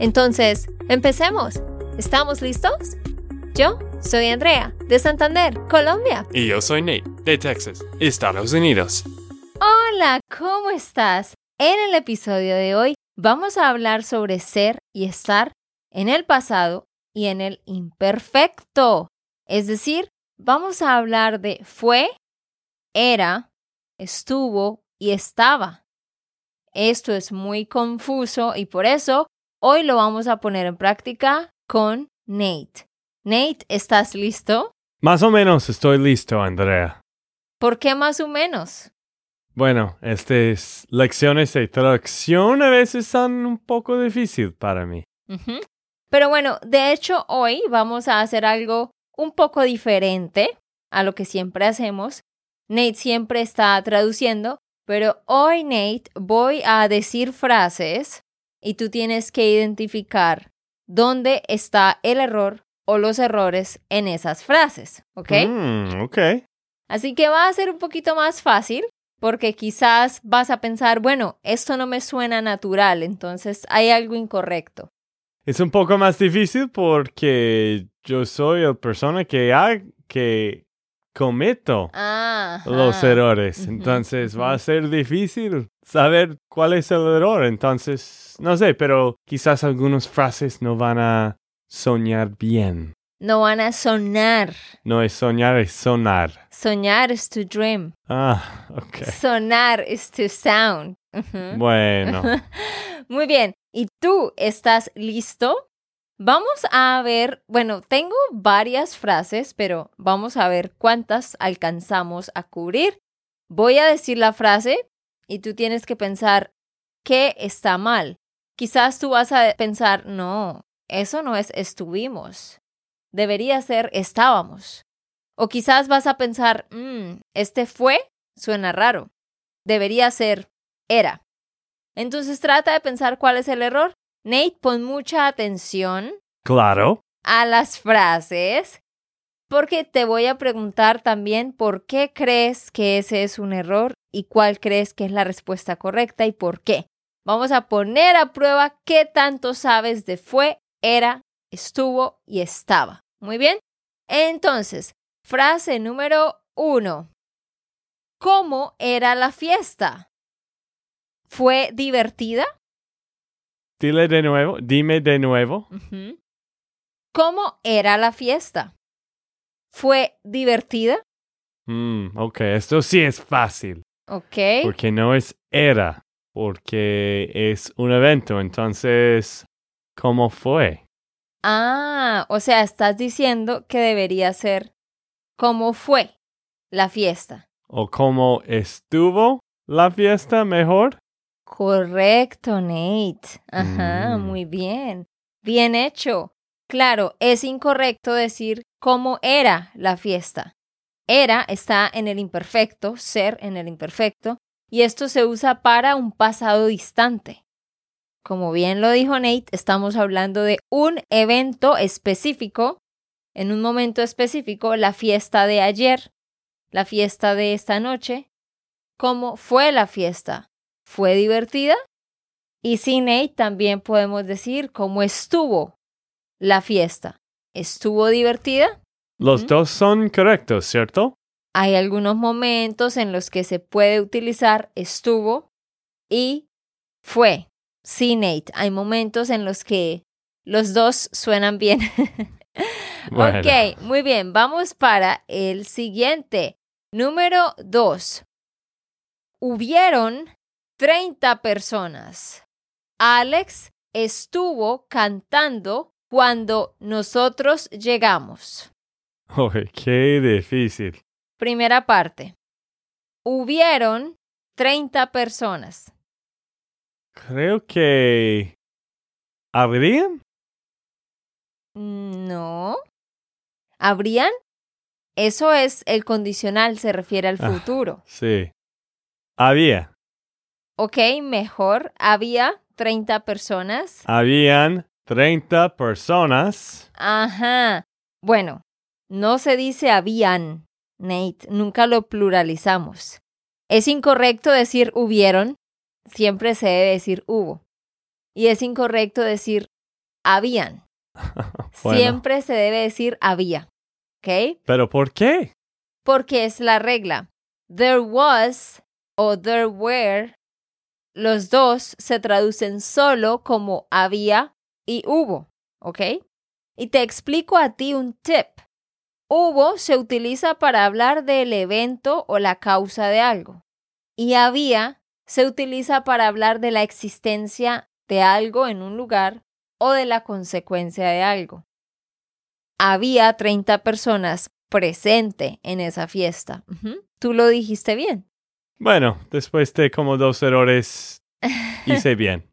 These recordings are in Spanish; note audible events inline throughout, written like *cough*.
Entonces, empecemos. ¿Estamos listos? Yo soy Andrea, de Santander, Colombia. Y yo soy Nate, de Texas, Estados Unidos. Hola, ¿cómo estás? En el episodio de hoy vamos a hablar sobre ser y estar en el pasado y en el imperfecto. Es decir, vamos a hablar de fue, era, estuvo y estaba. Esto es muy confuso y por eso hoy lo vamos a poner en práctica con Nate. Nate, ¿estás listo? Más o menos estoy listo, Andrea. ¿Por qué más o menos? Bueno, estas lecciones de traducción a veces son un poco difícil para mí. Pero bueno, de hecho hoy vamos a hacer algo un poco diferente a lo que siempre hacemos. Nate siempre está traduciendo, pero hoy Nate voy a decir frases y tú tienes que identificar dónde está el error o los errores en esas frases, ¿ok? Mm, ok. Así que va a ser un poquito más fácil porque quizás vas a pensar, bueno, esto no me suena natural, entonces hay algo incorrecto. Es un poco más difícil porque yo soy la persona que, ha, que cometo los errores. Entonces va a ser difícil saber cuál es el error. Entonces, no sé, pero quizás algunas frases no van a soñar bien. No van a sonar. No es soñar, es sonar. Soñar es to dream. Ah, ok. Sonar es to sound. Bueno. *laughs* Muy bien. ¿Y tú estás listo? Vamos a ver, bueno, tengo varias frases, pero vamos a ver cuántas alcanzamos a cubrir. Voy a decir la frase y tú tienes que pensar qué está mal. Quizás tú vas a pensar, no, eso no es estuvimos. Debería ser estábamos. O quizás vas a pensar, mmm, este fue, suena raro. Debería ser era. Entonces trata de pensar cuál es el error Nate, pon mucha atención. Claro. A las frases, porque te voy a preguntar también por qué crees que ese es un error y cuál crees que es la respuesta correcta y por qué. Vamos a poner a prueba qué tanto sabes de fue, era, estuvo y estaba. Muy bien. Entonces, frase número uno. ¿Cómo era la fiesta? ¿Fue divertida? Dile de nuevo, dime de nuevo. ¿Cómo era la fiesta? ¿Fue divertida? Mm, ok, esto sí es fácil. Ok. Porque no es era, porque es un evento. Entonces, ¿cómo fue? Ah, o sea, estás diciendo que debería ser cómo fue la fiesta. O cómo estuvo la fiesta mejor. Correcto, Nate. Ajá, Mm. muy bien. Bien hecho. Claro, es incorrecto decir cómo era la fiesta. Era está en el imperfecto, ser en el imperfecto, y esto se usa para un pasado distante. Como bien lo dijo Nate, estamos hablando de un evento específico, en un momento específico, la fiesta de ayer, la fiesta de esta noche. ¿Cómo fue la fiesta? ¿Fue divertida? Y sin Nate también podemos decir cómo estuvo la fiesta. ¿Estuvo divertida? Los dos son correctos, ¿cierto? Hay algunos momentos en los que se puede utilizar estuvo y fue. Sí, Nate, hay momentos en los que los dos suenan bien. *laughs* Bueno. Ok, muy bien, vamos para el siguiente. Número dos. Hubieron 30 personas. Alex estuvo cantando cuando nosotros llegamos. Oh, qué difícil. Primera parte. Hubieron 30 personas. Creo que ¿Habrían? No. ¿Habrían? Eso es el condicional, se refiere al ah, futuro. sí. Había. Ok, mejor. Había 30 personas. Habían 30 personas. Ajá. Bueno, no se dice habían, Nate. Nunca lo pluralizamos. Es incorrecto decir hubieron. Siempre se debe decir hubo. Y es incorrecto decir habían. *laughs* Siempre se debe decir había. ¿Ok? ¿Pero por qué? Porque es la regla. There was o there were, los dos se traducen solo como había y hubo. ¿Ok? Y te explico a ti un tip. Hubo se utiliza para hablar del evento o la causa de algo. Y había se utiliza para hablar de la existencia de algo en un lugar o de la consecuencia de algo. Había 30 personas presente en esa fiesta. Tú lo dijiste bien. Bueno, después de como dos errores, *laughs* hice bien.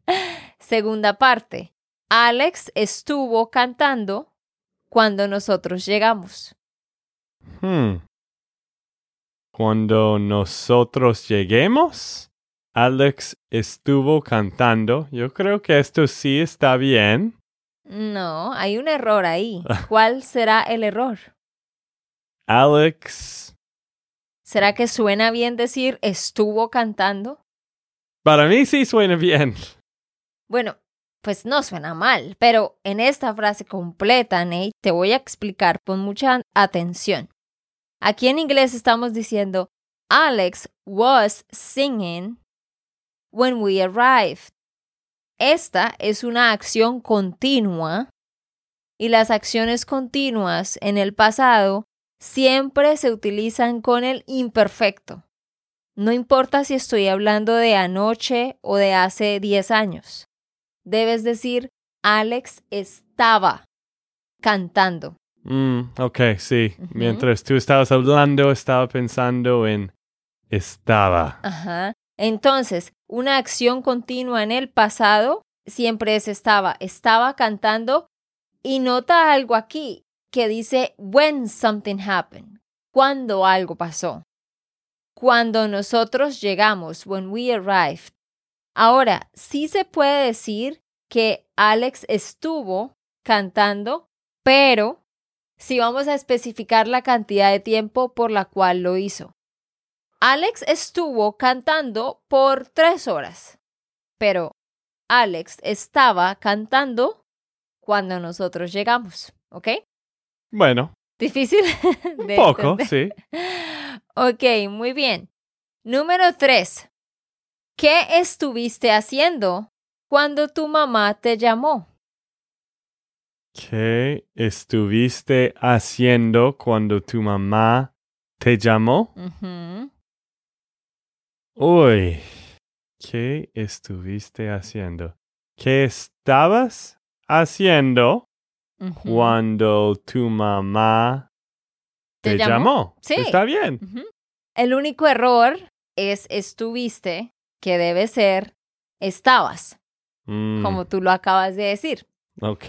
Segunda parte. Alex estuvo cantando cuando nosotros llegamos. Hmm. Cuando nosotros lleguemos. Alex estuvo cantando. Yo creo que esto sí está bien. No, hay un error ahí. *laughs* ¿Cuál será el error? Alex. ¿Será que suena bien decir estuvo cantando? Para mí sí suena bien. Bueno, pues no suena mal, pero en esta frase completa, Nate, te voy a explicar con mucha atención. Aquí en inglés estamos diciendo Alex was singing when we arrived. Esta es una acción continua y las acciones continuas en el pasado siempre se utilizan con el imperfecto. No importa si estoy hablando de anoche o de hace 10 años. Debes decir, Alex estaba cantando. Mm, ok, sí. Mientras tú estabas hablando, estaba pensando en estaba. Ajá. Entonces, una acción continua en el pasado siempre es estaba. Estaba cantando y nota algo aquí que dice when something happened, cuando algo pasó. Cuando nosotros llegamos, when we arrived. Ahora, sí se puede decir que Alex estuvo cantando, pero si vamos a especificar la cantidad de tiempo por la cual lo hizo. Alex estuvo cantando por tres horas, pero Alex estaba cantando cuando nosotros llegamos, ¿ok? Bueno. ¿Difícil? *laughs* Un poco, sí. Ok, muy bien. Número tres. ¿Qué estuviste haciendo cuando tu mamá te llamó? ¿Qué estuviste haciendo cuando tu mamá te llamó? Uy, ¿qué estuviste haciendo? ¿Qué estabas haciendo cuando tu mamá te, llamó? Sí. Está bien. El único error es estuviste, que debe ser estabas, mm. como tú lo acabas de decir. Ok.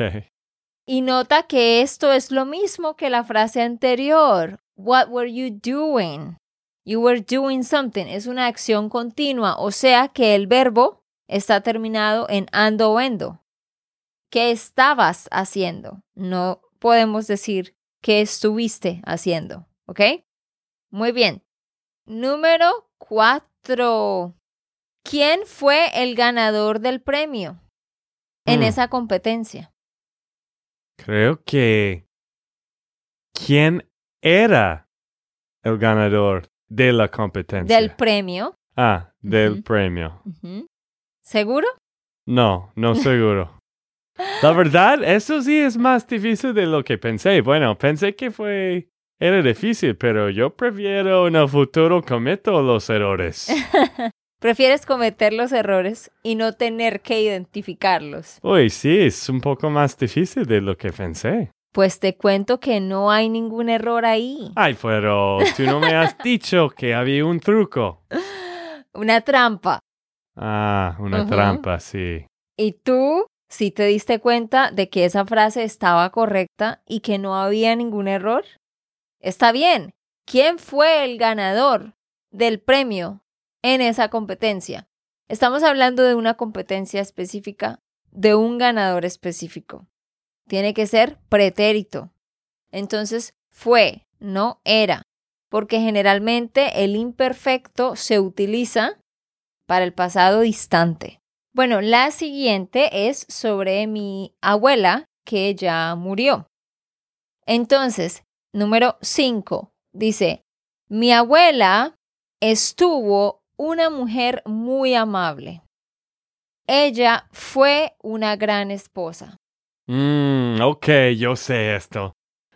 Y nota que esto es lo mismo que la frase anterior. What were you doing? You were doing something es una acción continua, o sea que el verbo está terminado en ando o endo. ¿Qué estabas haciendo? No podemos decir qué estuviste haciendo, ¿ok? Muy bien. Número cuatro. ¿Quién fue el ganador del premio en hmm. esa competencia? Creo que... ¿Quién era el ganador de la competencia. Del premio. Ah, del premio. ¿Seguro? No, no *laughs* seguro. la verdad, eso sí es más difícil de lo que pensé. Bueno, pensé que fue... Era difícil, pero yo prefiero en el futuro cometo los errores. *laughs* Prefieres cometer los errores y no tener que identificarlos. Uy, sí, es un poco más difícil de lo que pensé. Pues te cuento que no hay ningún error ahí. Ay, pero tú no me has dicho que había un truco. *gasps* Una trampa. Ah, una trampa, sí. Y tú si te diste cuenta de que esa frase estaba correcta y que no había ningún error. Está bien. ¿Quién fue el ganador del premio en esa competencia? Estamos hablando de una competencia específica, de un ganador específico. Tiene que ser pretérito. Entonces, fue, no era, porque generalmente el imperfecto se utiliza para el pasado distante. Bueno, la siguiente es sobre mi abuela que ya murió. Entonces, número 5 dice, mi abuela estuvo una mujer muy amable. Ella fue una gran esposa. Mm, ok, yo sé esto.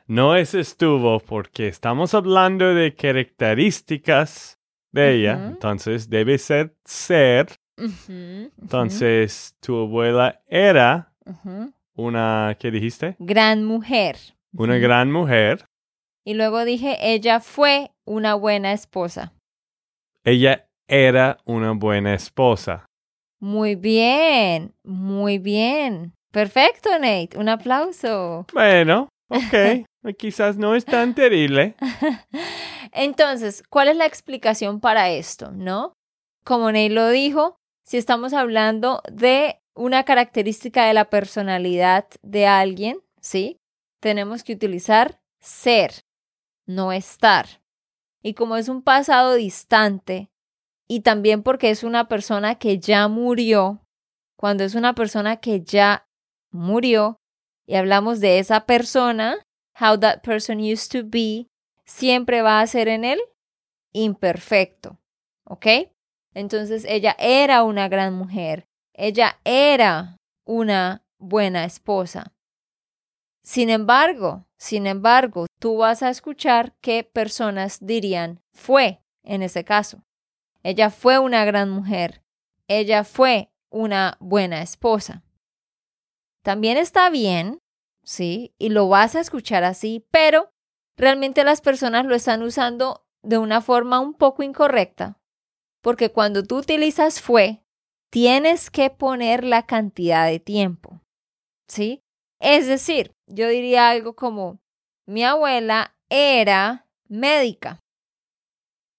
No es estuvo porque estamos hablando de características de ella. Entonces debe ser ser. Entonces tu abuela era una, ¿qué dijiste? Gran mujer. Una gran mujer. Y luego dije, ella fue una buena esposa. Ella era una buena esposa. Muy bien, muy bien. Perfecto, Nate. Un aplauso. Bueno, *laughs* ok. Quizás no es tan terrible. Entonces, ¿cuál es la explicación para esto? ¿No? Como Nate lo dijo, si estamos hablando de una característica de la personalidad de alguien, ¿sí? Tenemos que utilizar ser, no estar. Y como es un pasado distante, y también porque es una persona que ya murió, cuando es una persona que ya murió, y hablamos de esa persona, how that person used to be, siempre va a ser en él imperfecto. ¿Ok? Entonces ella era una gran mujer, ella era una buena esposa. Sin embargo, sin embargo, tú vas a escuchar que personas dirían fue en ese caso. Ella fue una gran mujer, ella fue una buena esposa. También está bien ¿sí? Y lo vas a escuchar así, pero realmente las personas lo están usando de una forma un poco incorrecta, porque cuando tú utilizas fue, tienes que poner la cantidad de tiempo, ¿sí? Es decir, yo diría algo como, mi abuela era médica,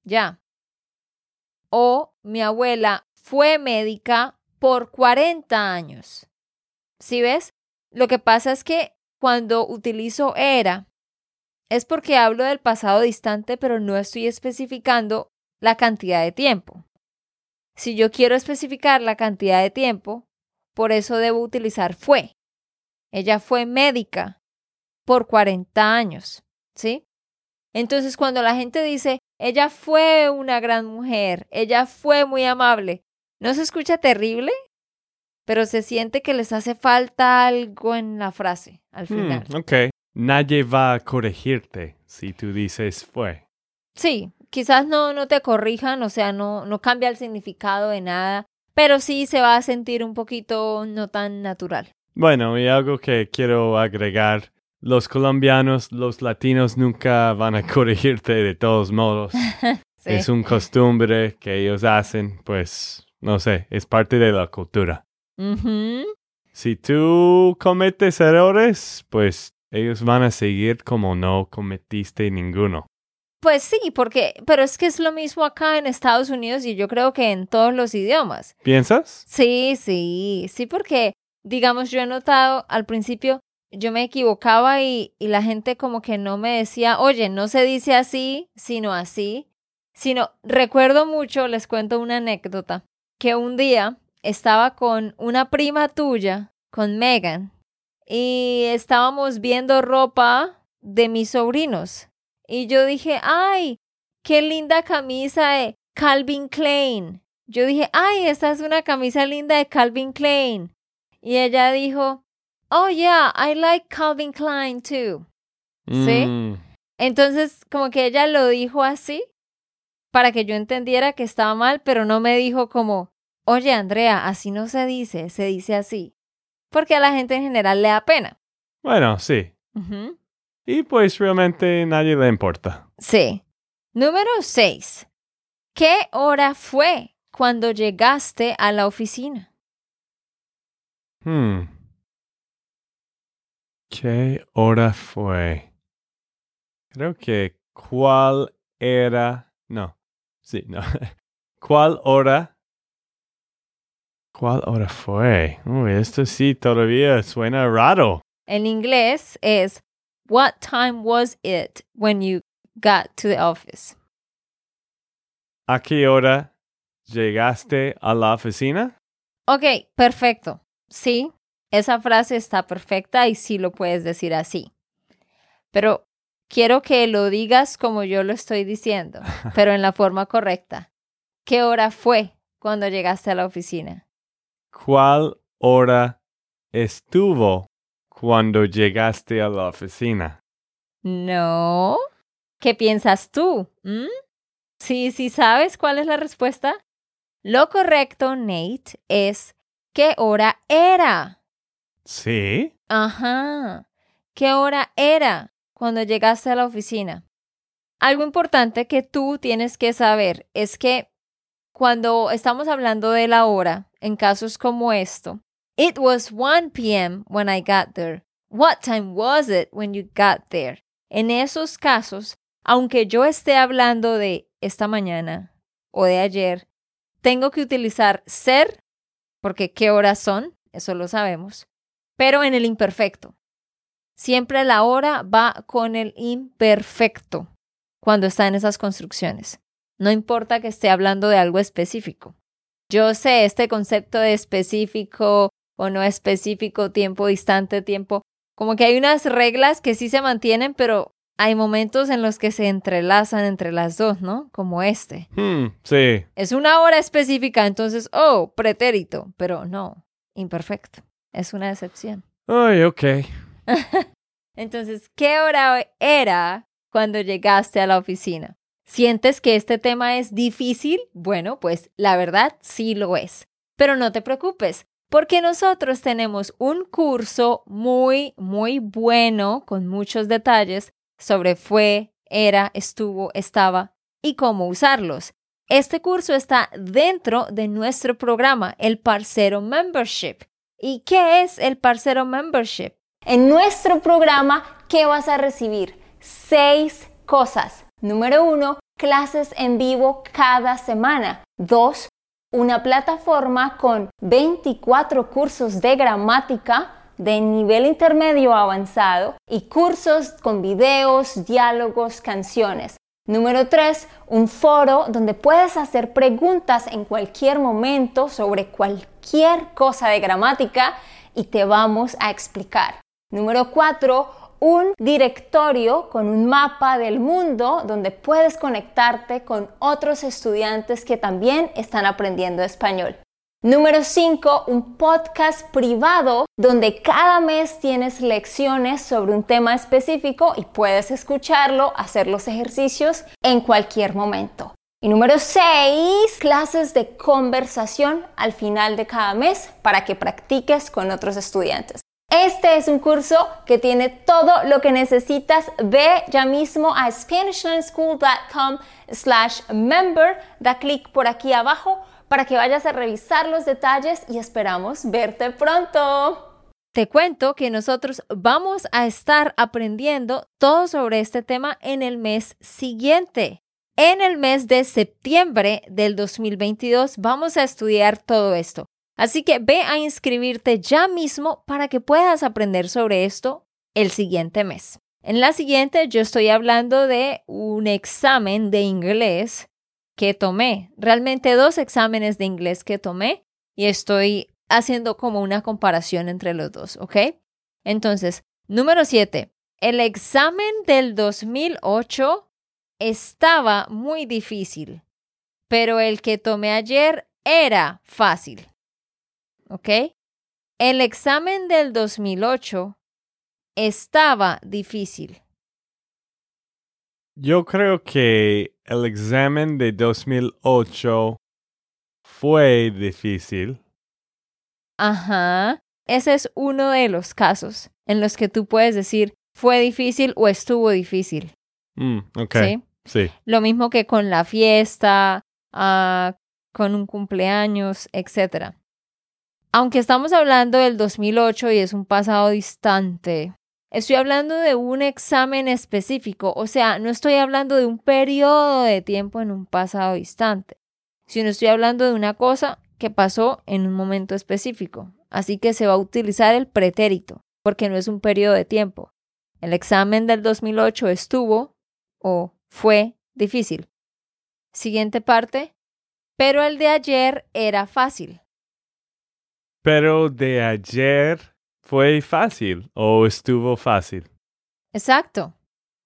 ya. O mi abuela fue médica por 40 años. ¿Sí ves? Lo que pasa es que cuando utilizo era, es porque hablo del pasado distante, pero no estoy especificando la cantidad de tiempo. Si yo quiero especificar la cantidad de tiempo, por eso debo utilizar fue. Ella fue médica por 40 años, ¿sí? Entonces, cuando la gente dice, ella fue una gran mujer, ella fue muy amable, ¿no se escucha terrible? pero se siente que les hace falta algo en la frase al hmm, final. ok. Nadie va a corregirte si tú dices fue. Sí, quizás no, no te corrijan, o sea, no, no cambia el significado de nada, pero sí se va a sentir un poquito no tan natural. Bueno, y algo que quiero agregar, los colombianos, los latinos nunca van a *laughs* corregirte de todos modos. *laughs* Es un costumbre que ellos hacen, pues, no sé, es parte de la cultura. Si tú cometes errores, pues ellos van a seguir como no cometiste ninguno. Pues sí, porque, pero es que es lo mismo acá en Estados Unidos y yo creo que en todos los idiomas. ¿Piensas? Sí, sí, sí, porque, digamos, yo he notado al principio, yo me equivocaba y, y la gente como que no me decía, oye, no se dice así, sino así, sino, recuerdo mucho, les cuento una anécdota, que un día estaba con una prima tuya, con Megan, y estábamos viendo ropa de mis sobrinos. Y yo dije, ay, qué linda camisa de Calvin Klein. Yo dije, ay, esta es una camisa linda de Calvin Klein. Y ella dijo, oh yeah, I like Calvin Klein too. ¿Sí? Mm. Entonces, como que ella lo dijo así para que yo entendiera que estaba mal, pero no me dijo como, Oye, Andrea, así no se dice, se dice así. Porque a la gente en general le da pena. Bueno, sí. Y pues realmente nadie le importa. Sí. Número 6. ¿Qué hora fue cuando llegaste a la oficina? Hmm. ¿Qué hora fue? Creo que cuál era. No. Sí, no. *laughs* ¿Cuál hora? ¿Cuál hora fue? Uy, esto sí todavía suena raro. En inglés es What time was it when you got to the office? ¿A qué hora llegaste a la oficina? Ok, perfecto. Sí, esa frase está perfecta y sí lo puedes decir así. Pero quiero que lo digas como yo lo estoy diciendo, *laughs* pero en la forma correcta. ¿Qué hora fue cuando llegaste a la oficina? ¿Cuál hora estuvo cuando llegaste a la oficina? No. ¿Qué piensas tú? ¿Mm? Sí, sí, ¿sabes cuál es la respuesta? Lo correcto, Nate, es ¿qué hora era? Sí. Ajá. ¿Qué hora era cuando llegaste a la oficina? Algo importante que tú tienes que saber es que cuando estamos hablando de la hora, en casos como esto, it was 1 p.m. when I got there. What time was it when you got there? En esos casos, aunque yo esté hablando de esta mañana o de ayer, tengo que utilizar ser, porque qué horas son, eso lo sabemos, pero en el imperfecto. Siempre la hora va con el imperfecto cuando está en esas construcciones. No importa que esté hablando de algo específico. Yo sé este concepto de específico o no específico, tiempo distante, tiempo, como que hay unas reglas que sí se mantienen, pero hay momentos en los que se entrelazan entre las dos, ¿no? Como este. Hmm, sí. Es una hora específica, entonces, oh, pretérito, pero no, imperfecto. Es una excepción. Ay, ok. *laughs* entonces, ¿qué hora era cuando llegaste a la oficina? ¿Sientes que este tema es difícil? Bueno, pues la verdad sí lo es. Pero no te preocupes, porque nosotros tenemos un curso muy, muy bueno, con muchos detalles, sobre fue, era, estuvo, estaba y cómo usarlos. Este curso está dentro de nuestro programa, el Parcero Membership. ¿Y qué es el Parcero Membership? En nuestro programa, ¿qué vas a recibir? Seis cosas. Número uno, clases en vivo cada semana. Dos, una plataforma con 24 cursos de gramática de nivel intermedio avanzado y cursos con videos, diálogos, canciones. Número 3, un foro donde puedes hacer preguntas en cualquier momento sobre cualquier cosa de gramática y te vamos a explicar. Número 4, un directorio con un mapa del mundo donde puedes conectarte con otros estudiantes que también están aprendiendo español. Número 5, un podcast privado donde cada mes tienes lecciones sobre un tema específico y puedes escucharlo, hacer los ejercicios en cualquier momento. Y número 6, clases de conversación al final de cada mes para que practiques con otros estudiantes. Este es un curso que tiene todo lo que necesitas. Ve ya mismo a SpanishLearnSchool.com slash member. Da clic por aquí abajo para que vayas a revisar los detalles y esperamos verte pronto. Te cuento que nosotros vamos a estar aprendiendo todo sobre este tema en el mes siguiente. En el mes de septiembre del 2022 vamos a estudiar todo esto. Así que ve a inscribirte ya mismo para que puedas aprender sobre esto el siguiente mes. En la siguiente yo estoy hablando de un examen de inglés que tomé, realmente dos exámenes de inglés que tomé y estoy haciendo como una comparación entre los dos, ¿ok? Entonces, número siete, el examen del 2008 estaba muy difícil, pero el que tomé ayer era fácil, ¿ok? El examen del 2008 estaba difícil. Yo creo que el examen de 2008 fue difícil. Ajá. Ese es uno de los casos en los que tú puedes decir fue difícil o estuvo difícil. Mm, ok. ¿Sí? Lo mismo que con la fiesta, uh, con un cumpleaños, etc. Aunque estamos hablando del 2008 y es un pasado distante, Estoy hablando de un examen específico, o sea, no estoy hablando de un periodo de tiempo en un pasado distante, sino estoy hablando de una cosa que pasó en un momento específico. Así que se va a utilizar el pretérito, porque no es un periodo de tiempo. El examen del 2008 estuvo o fue difícil. Siguiente parte. Pero el de ayer era fácil. Pero de ayer fue fácil o estuvo fácil. Exacto.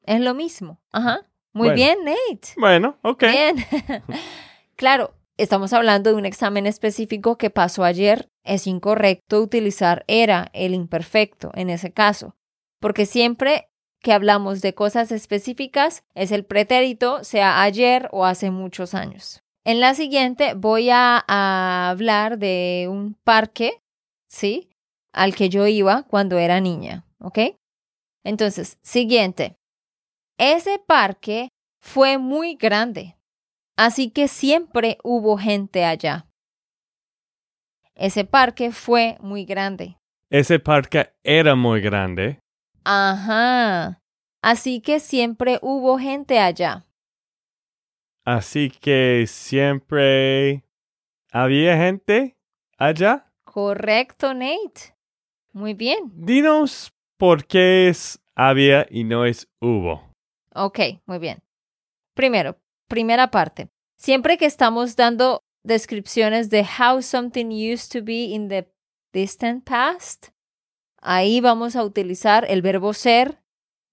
Es lo mismo. Ajá. Muy bien, Nate. Bueno, ok. Bien. *laughs* claro, estamos hablando de un examen específico que pasó ayer. Es incorrecto utilizar era el imperfecto en ese caso, porque siempre que hablamos de cosas específicas es el pretérito, sea ayer o hace muchos años. En la siguiente voy a, hablar de un parque, ¿sí? Al que yo iba cuando era niña, ¿ok? Entonces, siguiente. Ese parque fue muy grande, así que siempre hubo gente allá. Ese parque fue muy grande. Ese parque era muy grande. Ajá. Así que siempre hubo gente allá. Así que siempre había gente allá. Correcto, Nate. Muy bien. Dinos por qué es había y no es hubo. Ok, muy bien. Primero, primera parte. Siempre que estamos dando descripciones de how something used to be in the distant past, Ahí vamos a utilizar el verbo ser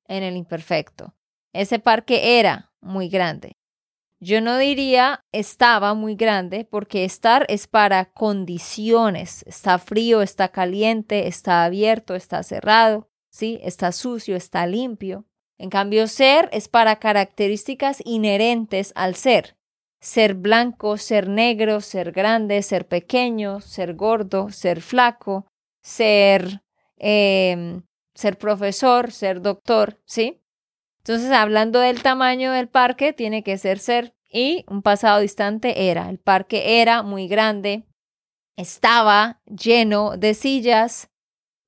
en el imperfecto. Ese parque era muy grande. Yo no diría estaba muy grande porque estar es para condiciones. Está frío, está caliente, está abierto, está cerrado, ¿sí? Está sucio, está limpio. En cambio, ser es para características inherentes al ser. Ser blanco, ser negro, ser grande, ser pequeño, ser gordo, ser flaco, ser Em, ser profesor, ser doctor, ¿sí? Entonces, hablando del tamaño del parque, tiene que ser ser y un pasado distante era. El parque era muy grande, estaba lleno de sillas,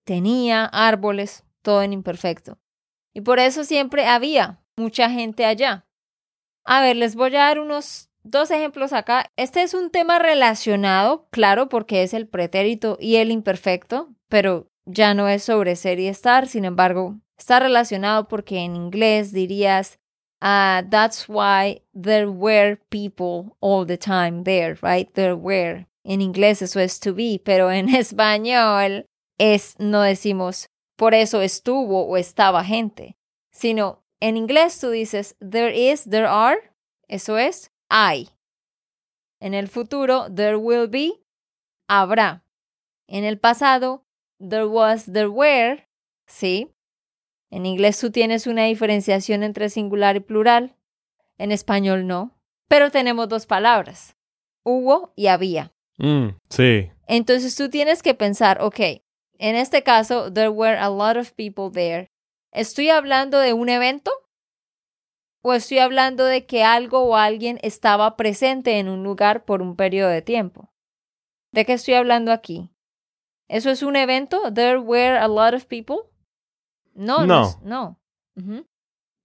tenía árboles, todo en imperfecto. Y por eso siempre había mucha gente allá. A ver, les voy a dar unos dos ejemplos acá. Este es un tema relacionado, claro, porque es el pretérito y el imperfecto, pero ya no es sobre ser y estar, sin embargo, está relacionado porque en inglés dirías, uh, that's why there were people all the time there, right? There were. En inglés eso es to be, pero en *laughs* español es, no decimos, por eso estuvo o estaba gente, sino en inglés tú dices, there is, there are, eso es, hay. En el futuro, there will be, habrá. En el pasado, there was, there were, ¿sí? En inglés tú tienes una diferenciación entre singular y plural. En español no. Pero tenemos dos palabras, hubo y había. Mm, sí. Entonces tú tienes que pensar, ok, en este caso, there were a lot of people there. ¿Estoy hablando de un evento? ¿O estoy hablando de que algo o alguien estaba presente en un lugar por un periodo de tiempo? ¿De qué estoy hablando aquí? ¿Eso es un evento? There were a lot of people. No, no. no.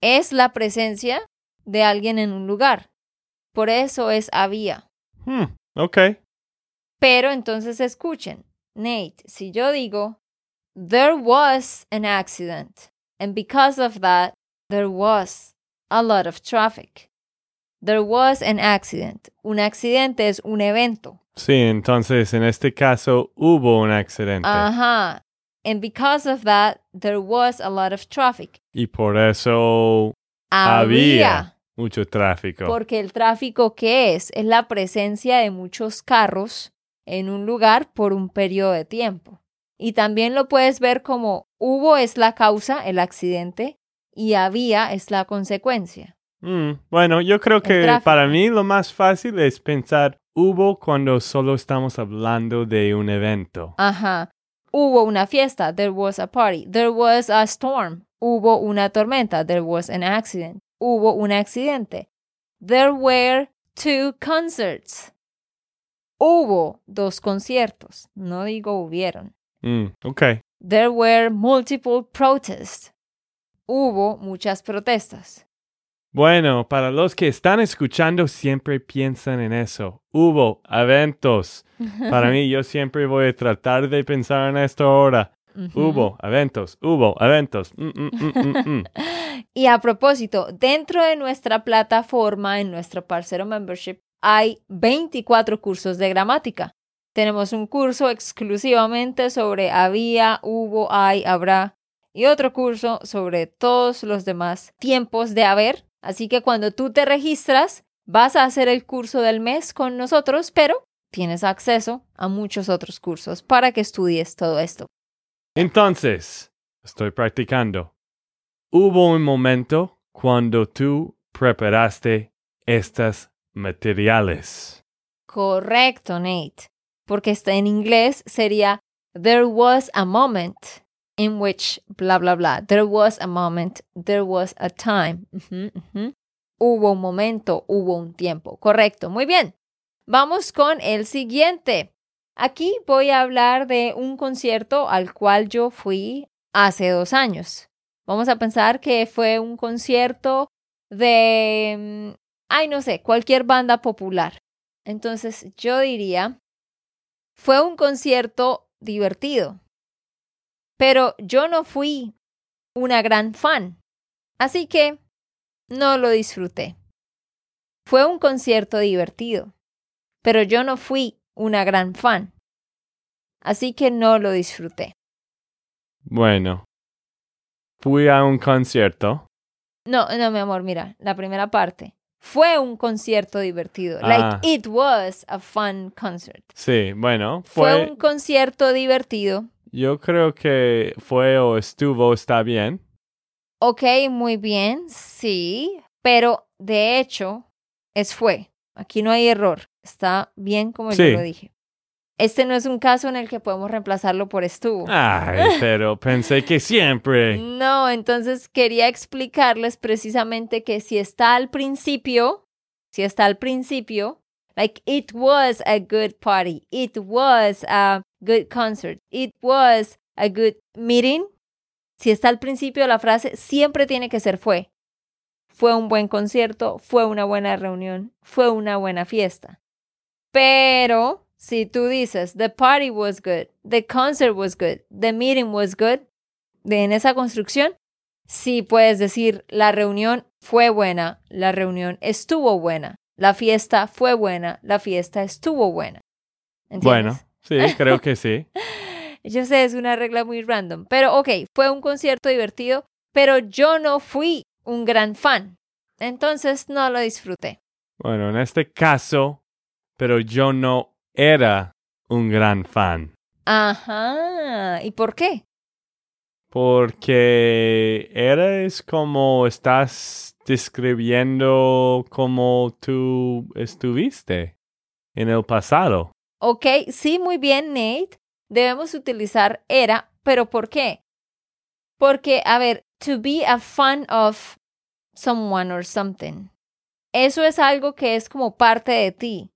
Es la presencia de alguien en un lugar. Por eso es había. Hmm, ok. Pero entonces escuchen, Nate, si yo digo, there was an accident, and because of that, there was a lot of traffic. There was an accident. Un accidente es un evento. Sí, entonces en este caso hubo un accidente. Ajá. And because of that, there was a lot of traffic. Y por eso había, mucho tráfico. Porque el tráfico, ¿qué es? Es la presencia de muchos carros en un lugar por un periodo de tiempo. Y también lo puedes ver como hubo es la causa, el accidente, y había es la consecuencia. Mm, bueno, yo creo que para mí lo más fácil es pensar hubo cuando solo estamos hablando de un evento. Ajá. Hubo una fiesta. There was a party. There was a storm. Hubo una tormenta. There was an accident. Hubo un accidente. There were two concerts. Hubo dos conciertos. No digo hubieron. Mm, ok. There were multiple protests. Hubo muchas protestas. Bueno, para los que están escuchando, siempre piensan en eso. Hubo eventos. Para mí, yo siempre voy a tratar de pensar en esto ahora. Hubo eventos, hubo eventos. Mm, mm, mm, *laughs* y a propósito, dentro de nuestra plataforma, en nuestro parcero membership, hay 24 cursos de gramática. Tenemos un curso exclusivamente sobre había, hubo, hay, habrá y otro curso sobre todos los demás tiempos de haber. Así que cuando tú te registras, vas a hacer el curso del mes con nosotros, pero tienes acceso a muchos otros cursos para que estudies todo esto. Entonces, estoy practicando. Hubo un momento cuando tú preparaste estas materiales. Correcto, Nate. Porque está en inglés sería There was a moment in which bla bla bla. There was a moment, there was a time. Hubo un momento, hubo un tiempo. Correcto, muy bien. Vamos con el siguiente. Aquí voy a hablar de un concierto al cual yo fui hace dos años. Vamos a pensar que fue un concierto de, mm, ay, no sé, cualquier banda popular. Entonces yo diría, fue un concierto divertido, pero yo no fui una gran fan, así que no lo disfruté. Fue un concierto divertido, pero yo no fui una gran fan. Así que no lo disfruté. Bueno, fui a un concierto. No, no, mi amor, mira, la primera parte. Fue un concierto divertido. Like, ah. it was a fun concert. Sí, bueno. Fue, un concierto divertido. Yo creo que fue o estuvo, está bien. Ok, muy bien, sí. Pero de hecho, es fue. Aquí no hay error. Está bien como yo lo dije. Este no es un caso en el que podemos reemplazarlo por estuvo. Ay, *laughs* pero pensé que siempre. No, entonces quería explicarles precisamente que si está al principio, si está al principio, like it was a good party, it was a good concert, it was a good meeting. Si está al principio la frase, siempre tiene que ser fue. Fue un buen concierto, fue una buena reunión, fue una buena fiesta. Pero si tú dices, the party was good, the concert was good, the meeting was good, de en esa construcción, sí puedes decir, la reunión fue buena, la reunión estuvo buena, la fiesta fue buena, la fiesta estuvo buena. Bueno, sí, *laughs* creo que sí. yo sé, es una regla muy random, pero ok, fue un concierto divertido, pero yo no fui un gran fan, entonces no lo disfruté. Bueno, en este caso, pero yo no era un gran fan. Ajá. ¿Y por qué? Porque eres como estás describiendo como tú estuviste en el pasado. Ok, sí, muy bien, Nate. Debemos utilizar era, pero ¿por qué? Porque, a ver, to be a fan of someone or something. Eso es algo que es como parte de ti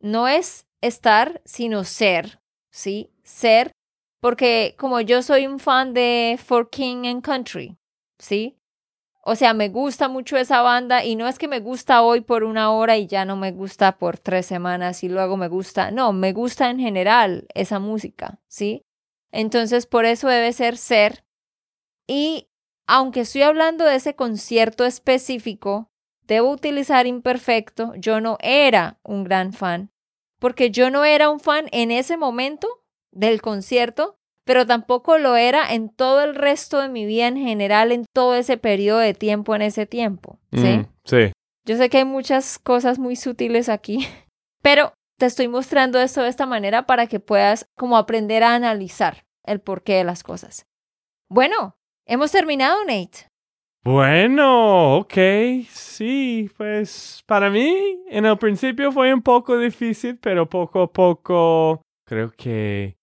no es estar, sino ser, ¿sí? Ser, porque como yo soy un fan de For King and Country, ¿sí? O sea, me gusta mucho esa banda y no es que me gusta hoy por una hora y ya no me gusta por tres semanas y luego me gusta, no, me gusta en general esa música, ¿sí? Entonces, por eso debe ser ser. Y aunque estoy hablando de ese concierto específico, debo utilizar imperfecto, yo no era un gran fan, porque yo no era un fan en ese momento del concierto, pero tampoco lo era en todo el resto de mi vida en general, en todo ese periodo de tiempo, en ese tiempo. ¿Sí? Mm, sí. Yo sé que hay muchas cosas muy sutiles aquí, *laughs* pero te estoy mostrando esto de esta manera para que puedas como aprender a analizar el porqué de las cosas. Bueno, hemos terminado, Nate. Bueno, ok, sí, pues para mí en el principio fue un poco difícil, pero poco a poco creo que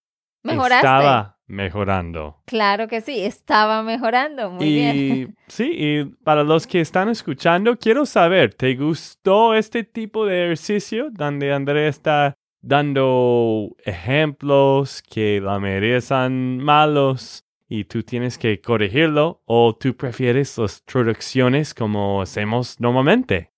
estaba mejorando. Claro que sí, estaba mejorando, muy bien. *laughs* Sí, y para los que están escuchando, quiero saber, ¿te gustó este tipo de ejercicio donde Andrea está dando ejemplos que la mayoría son malos y tú tienes que corregirlo o tú prefieres las traducciones como hacemos normalmente.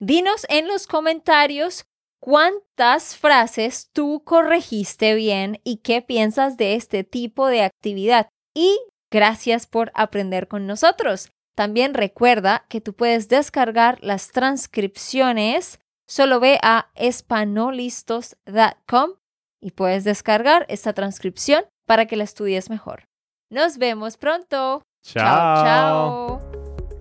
Dinos en los comentarios cuántas frases tú corregiste bien y qué piensas de este tipo de actividad. Y gracias por aprender con nosotros. También recuerda que tú puedes descargar las transcripciones. Solo ve a espanolistos.com y puedes descargar esta transcripción para que la estudies mejor. Nos vemos pronto. Chao. Chao.